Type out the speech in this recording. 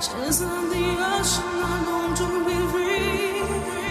Just on the ocean, I'm going to be free.